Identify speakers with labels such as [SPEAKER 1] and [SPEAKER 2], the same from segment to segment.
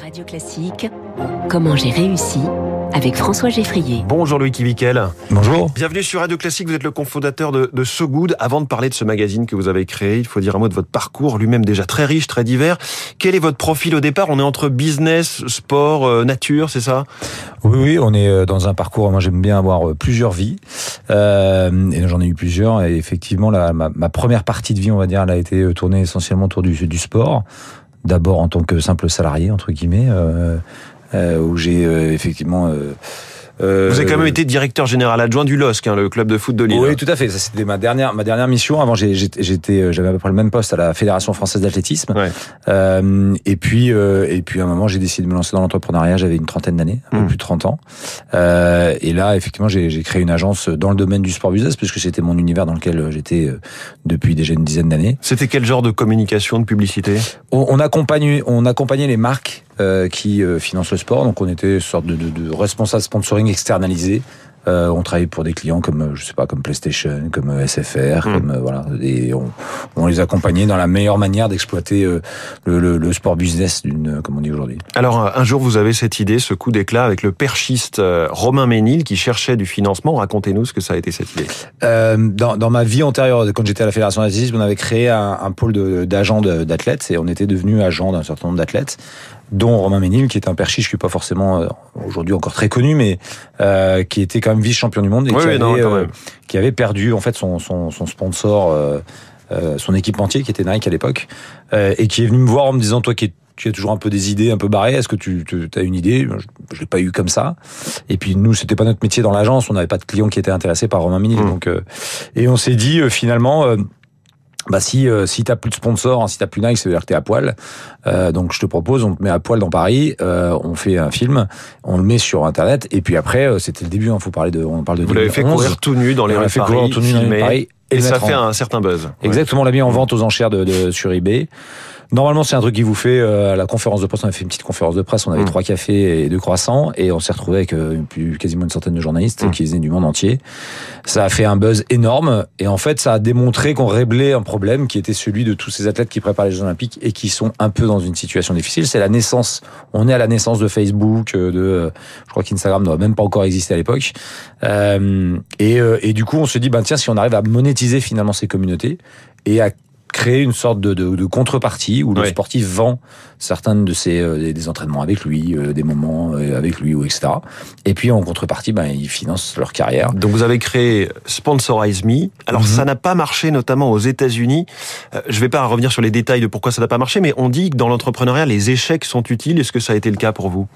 [SPEAKER 1] Radio Classique, comment j'ai réussi avec François Geffrier.
[SPEAKER 2] Bonjour Louis Kivikel.
[SPEAKER 3] Bonjour.
[SPEAKER 2] Bienvenue sur Radio Classique, vous êtes le cofondateur de, de So Good. Avant de parler de ce magazine que vous avez créé, il faut dire un mot de votre parcours, lui-même déjà très riche, très divers. Quel est votre profil au départ? On est entre business, sport, euh, nature, c'est ça?
[SPEAKER 3] Oui, oui, on est euh, dans un parcours, moi j'aime bien avoir euh, plusieurs vies, euh, et j'en ai eu plusieurs, et effectivement la, ma, ma, première partie de vie, on va dire, elle a été tournée essentiellement autour du, du sport, d'abord en tant que simple salarié, entre guillemets, euh, euh, où j'ai euh, effectivement...
[SPEAKER 2] Euh, vous avez quand même été directeur général adjoint du LOSC, hein, le club de foot de Lille.
[SPEAKER 3] Oui, tout à fait. Ça, c'était ma dernière, ma dernière mission. Avant, j'étais, j'avais à peu près le même poste à la Fédération française d'athlétisme.
[SPEAKER 2] Ouais.
[SPEAKER 3] Euh, et puis, euh, et puis à un moment, j'ai décidé de me lancer dans l'entrepreneuriat. J'avais une trentaine d'années, un peu
[SPEAKER 2] Mmh.
[SPEAKER 3] plus de 30 ans. Euh, et là, effectivement, j'ai créé une agence dans le domaine du sport business, puisque c'était mon univers dans lequel j'étais euh, depuis déjà une dizaine d'années.
[SPEAKER 2] C'était quel genre de communication, de publicité?
[SPEAKER 3] On, on accompagne, on accompagnait les marques euh, qui euh, financent le sport. Donc, on était une sorte de, de, de responsable sponsoring externalisé. Euh, on travaillait pour des clients comme je sais pas comme PlayStation, comme SFR,
[SPEAKER 2] Mm.
[SPEAKER 3] comme euh, voilà, et on, on les accompagnait dans la meilleure manière d'exploiter euh, le, le, le, sport business d'une comme on dit aujourd'hui.
[SPEAKER 2] Alors un jour vous avez cette idée, ce coup d'éclat avec le perchiste Romain Ménil qui cherchait du financement. Racontez-nous ce que ça a été cette idée.
[SPEAKER 3] Dans, dans ma vie antérieure, quand j'étais à la fédération d'athlétisme, on avait créé un, un pôle d'agents d'athlètes et on était devenu agent d'un certain nombre d'athlètes dont Romain Ménil, qui est un perchiche qui est pas forcément euh, aujourd'hui encore très connu, mais euh, qui était quand même vice-champion du monde et
[SPEAKER 2] oui,
[SPEAKER 3] qui,
[SPEAKER 2] oui,
[SPEAKER 3] avait,
[SPEAKER 2] non,
[SPEAKER 3] euh, qui avait perdu en fait son, son, son sponsor, euh, euh, son équipementier qui était Nike à l'époque, euh, et qui est venu me voir en me disant toi qui es tu as toujours un peu des idées un peu barrées. Est-ce que tu, tu as une idée? Je, je l'ai pas eu comme ça. Et puis nous, c'était pas notre métier dans l'agence. On n'avait pas de clients qui étaient intéressés par Romain Ménil.
[SPEAKER 2] Mmh.
[SPEAKER 3] Donc, euh, et on s'est dit euh, finalement. Euh, bah si euh, si t'as plus de sponsors, hein, si t'as plus Nike, ça veut dire que t'es à poil. Euh, donc je te propose, on te met à poil dans Paris, euh, on fait un film, on le met sur internet, et puis après euh, c'était le début. Il faut parler de, on parle de.
[SPEAKER 2] Vous l'avez fait courir tout nu dans les rues de
[SPEAKER 3] fait
[SPEAKER 2] Paris,
[SPEAKER 3] courir tout nu dans les
[SPEAKER 2] filmé,
[SPEAKER 3] Paris,
[SPEAKER 2] et,
[SPEAKER 3] et
[SPEAKER 2] ça fait
[SPEAKER 3] en-
[SPEAKER 2] un certain buzz.
[SPEAKER 3] Exactement, on l'a mis en vente aux enchères de, de sur eBay. Normalement, c'est un truc qui vous fait euh, à la conférence de presse. On a fait une petite conférence de presse. On avait
[SPEAKER 2] Mm.
[SPEAKER 3] trois cafés et deux croissants, et on s'est retrouvé avec euh, plus quasiment une centaine de journalistes
[SPEAKER 2] Mm.
[SPEAKER 3] qui venaient du monde entier. Ça a fait un buzz énorme, et en fait, ça a démontré qu'on réglait un problème qui était celui de tous ces athlètes qui préparent les Jeux Olympiques et qui sont un peu dans une situation difficile. C'est la naissance. On est à la naissance de Facebook, euh, de, euh, je crois qu'Instagram n'aurait même pas encore existé à l'époque. Euh, et, euh, et du coup, on se dit, ben tiens, si on arrive à monétiser finalement ces communautés et à créer une sorte de, de, de contrepartie où le
[SPEAKER 2] Oui.
[SPEAKER 3] sportif vend certains de ses euh, des, entraînements avec lui, euh, des moments euh, avec lui ou etc. Et puis en contrepartie, ben ils financent leur carrière.
[SPEAKER 2] Donc vous avez créé Sponsorize Me. Alors
[SPEAKER 3] Mhm.
[SPEAKER 2] ça n'a pas marché notamment aux États-Unis. Euh, je vais pas revenir sur les détails de pourquoi ça n'a pas marché, mais on dit que dans l'entrepreneuriat les échecs sont utiles. Est-ce que ça a été le cas pour vous?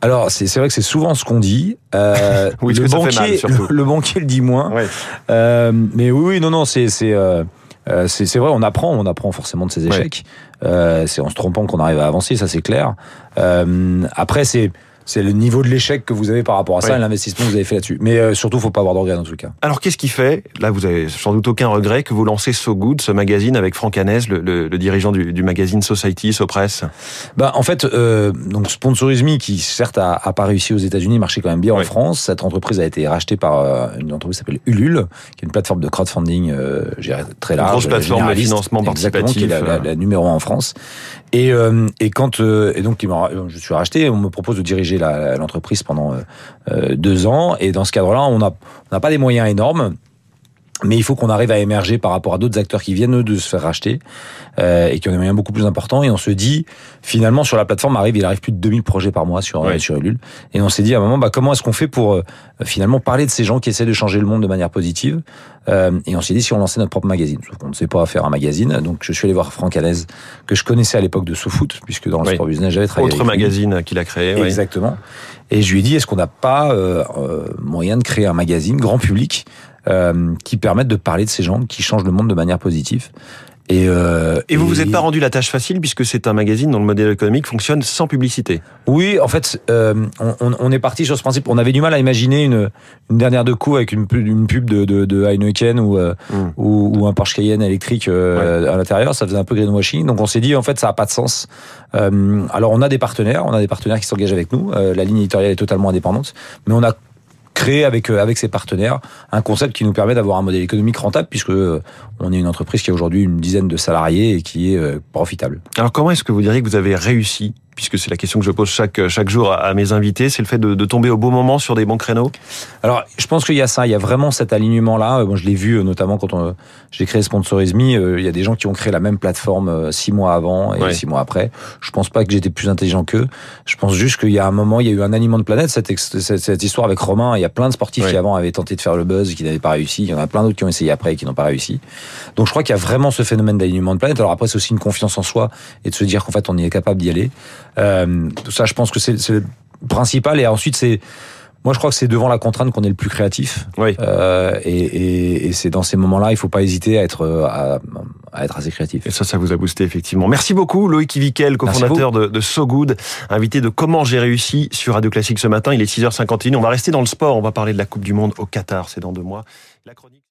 [SPEAKER 3] Alors c'est c'est vrai que c'est souvent ce qu'on dit. Euh,
[SPEAKER 2] Oui,
[SPEAKER 3] le banquier
[SPEAKER 2] mal,
[SPEAKER 3] le, le banquier le dit moins.
[SPEAKER 2] Ouais.
[SPEAKER 3] Euh, mais oui, oui, non, non, c'est c'est euh, euh, c'est c'est vrai, on apprend, on apprend forcément de ses échecs. Euh, c'est en se trompant qu'on arrive à avancer, ça c'est clair. Euh, après, c'est c'est le niveau de l'échec que vous avez par rapport à ça et l'investissement que vous avez fait là-dessus. Mais euh, surtout, faut pas avoir de regrets dans tout cas.
[SPEAKER 2] Alors qu'est-ce qui fait Là, vous avez sans doute aucun regret que vous lancez So Good, ce magazine avec Franck Hanez, le, le- le dirigeant du, du magazine Society, Sopress.
[SPEAKER 3] Bah, en fait, euh, donc Me, qui certes a, a pas réussi aux États-Unis, marchait quand même bien
[SPEAKER 2] Oui.
[SPEAKER 3] en France. Cette entreprise a été rachetée par euh, une entreprise qui s'appelle Ulule, qui est une plateforme de crowdfunding euh, très large,
[SPEAKER 2] grosse plateforme de
[SPEAKER 3] généraliste.
[SPEAKER 2] financement
[SPEAKER 3] Exactement, qui est la,
[SPEAKER 2] participatif,
[SPEAKER 3] la- la numéro un en France. Et, euh, et quand euh, et donc je suis racheté, on me propose de diriger l'entreprise pendant euh, euh, deux ans. Et dans ce cadre-là, on n'a on n'a pas des moyens énormes. Mais il faut qu'on arrive à émerger par rapport à d'autres acteurs qui viennent eux, de se faire racheter euh, et qui ont des moyens beaucoup plus importants. Et on se dit, finalement, sur la plateforme arrive, il arrive plus de 2000 projets par mois sur
[SPEAKER 2] Ouais.
[SPEAKER 3] sur Ulule. Et on s'est dit à un moment, bah comment est-ce qu'on fait pour euh, finalement parler de ces gens qui essaient de changer le monde de manière positive Euh, Et on s'est dit si on lançait notre propre magazine. Sauf qu'on ne sait pas faire un magazine. Donc je suis allé voir Franck Hanez, que je connaissais à l'époque de SoFoot, puisque dans le
[SPEAKER 2] Oui.
[SPEAKER 3] sport business j'avais travaillé.
[SPEAKER 2] Autre magazine qu'il a créé. oui.
[SPEAKER 3] Exactement. Et je lui ai dit, est-ce qu'on n'a pas euh, euh, moyen de créer un magazine grand public euh, qui permette de parler de ces gens qui changent le monde de manière positive et, euh,
[SPEAKER 2] Et vous vous êtes pas rendu la tâche facile puisque c'est un magazine dont le modèle économique fonctionne sans publicité.
[SPEAKER 3] Oui, en fait, euh, on, est parti sur ce principe. On avait du mal à imaginer une, une dernière de coups avec une, pub- une pub de, de, de Heineken ou, euh,
[SPEAKER 2] Mm.
[SPEAKER 3] ou, ou un Porsche Cayenne électrique à l'intérieur. Ça faisait un peu greenwashing. Donc on s'est dit, en fait, ça a pas de sens. Alors on a des partenaires, on a des partenaires qui s'engagent avec nous. La ligne éditoriale est totalement indépendante, mais on a créé avec euh, avec ses partenaires un concept qui nous permet d'avoir un modèle économique rentable puisque euh, on est une entreprise qui a aujourd'hui une dizaine de salariés et qui est euh, profitable.
[SPEAKER 2] Alors comment est-ce que vous diriez que vous avez réussi puisque c'est la question que je pose chaque, chaque jour à, mes invités, c'est le fait de, de, tomber au bon moment sur des bons créneaux?
[SPEAKER 3] Alors, je pense qu'il y a ça, il y a vraiment cet alignement-là. Moi, je l'ai vu notamment quand j'ai créé Sponsorisme. Il y a des gens qui ont créé la même plateforme six mois avant et six mois après. Je pense pas que j'étais plus intelligent qu'eux. Je pense juste qu'il y a un moment, il y a eu un aliment de planète. Cette, cette, cette histoire avec Romain, il y a plein de sportifs qui avant avaient tenté de faire le buzz, qui n'avaient pas réussi. Il y en a plein d'autres qui ont essayé après et qui n'ont pas réussi. Donc, je crois qu'il y a vraiment ce phénomène d'alignement de planète. Alors après, c'est aussi une confiance en soi et de se dire qu'en fait, on est capable d'y aller. Euh, ça, je pense que c'est le principal. Et ensuite, c'est moi, je crois que c'est devant la contrainte qu'on est le plus créatif.
[SPEAKER 2] Oui.
[SPEAKER 3] Euh, et, et, et c'est dans ces moments-là, il faut pas hésiter à être à, à, être assez créatif.
[SPEAKER 2] Et ça, ça vous a boosté effectivement. Merci beaucoup, Loïc Ivikel, cofondateur de, de So Good, invité de Comment j'ai réussi sur Radio Classique ce matin. Il est 6h51. On va rester dans le sport. On va parler de la Coupe du Monde au Qatar. C'est dans deux mois. La chronique...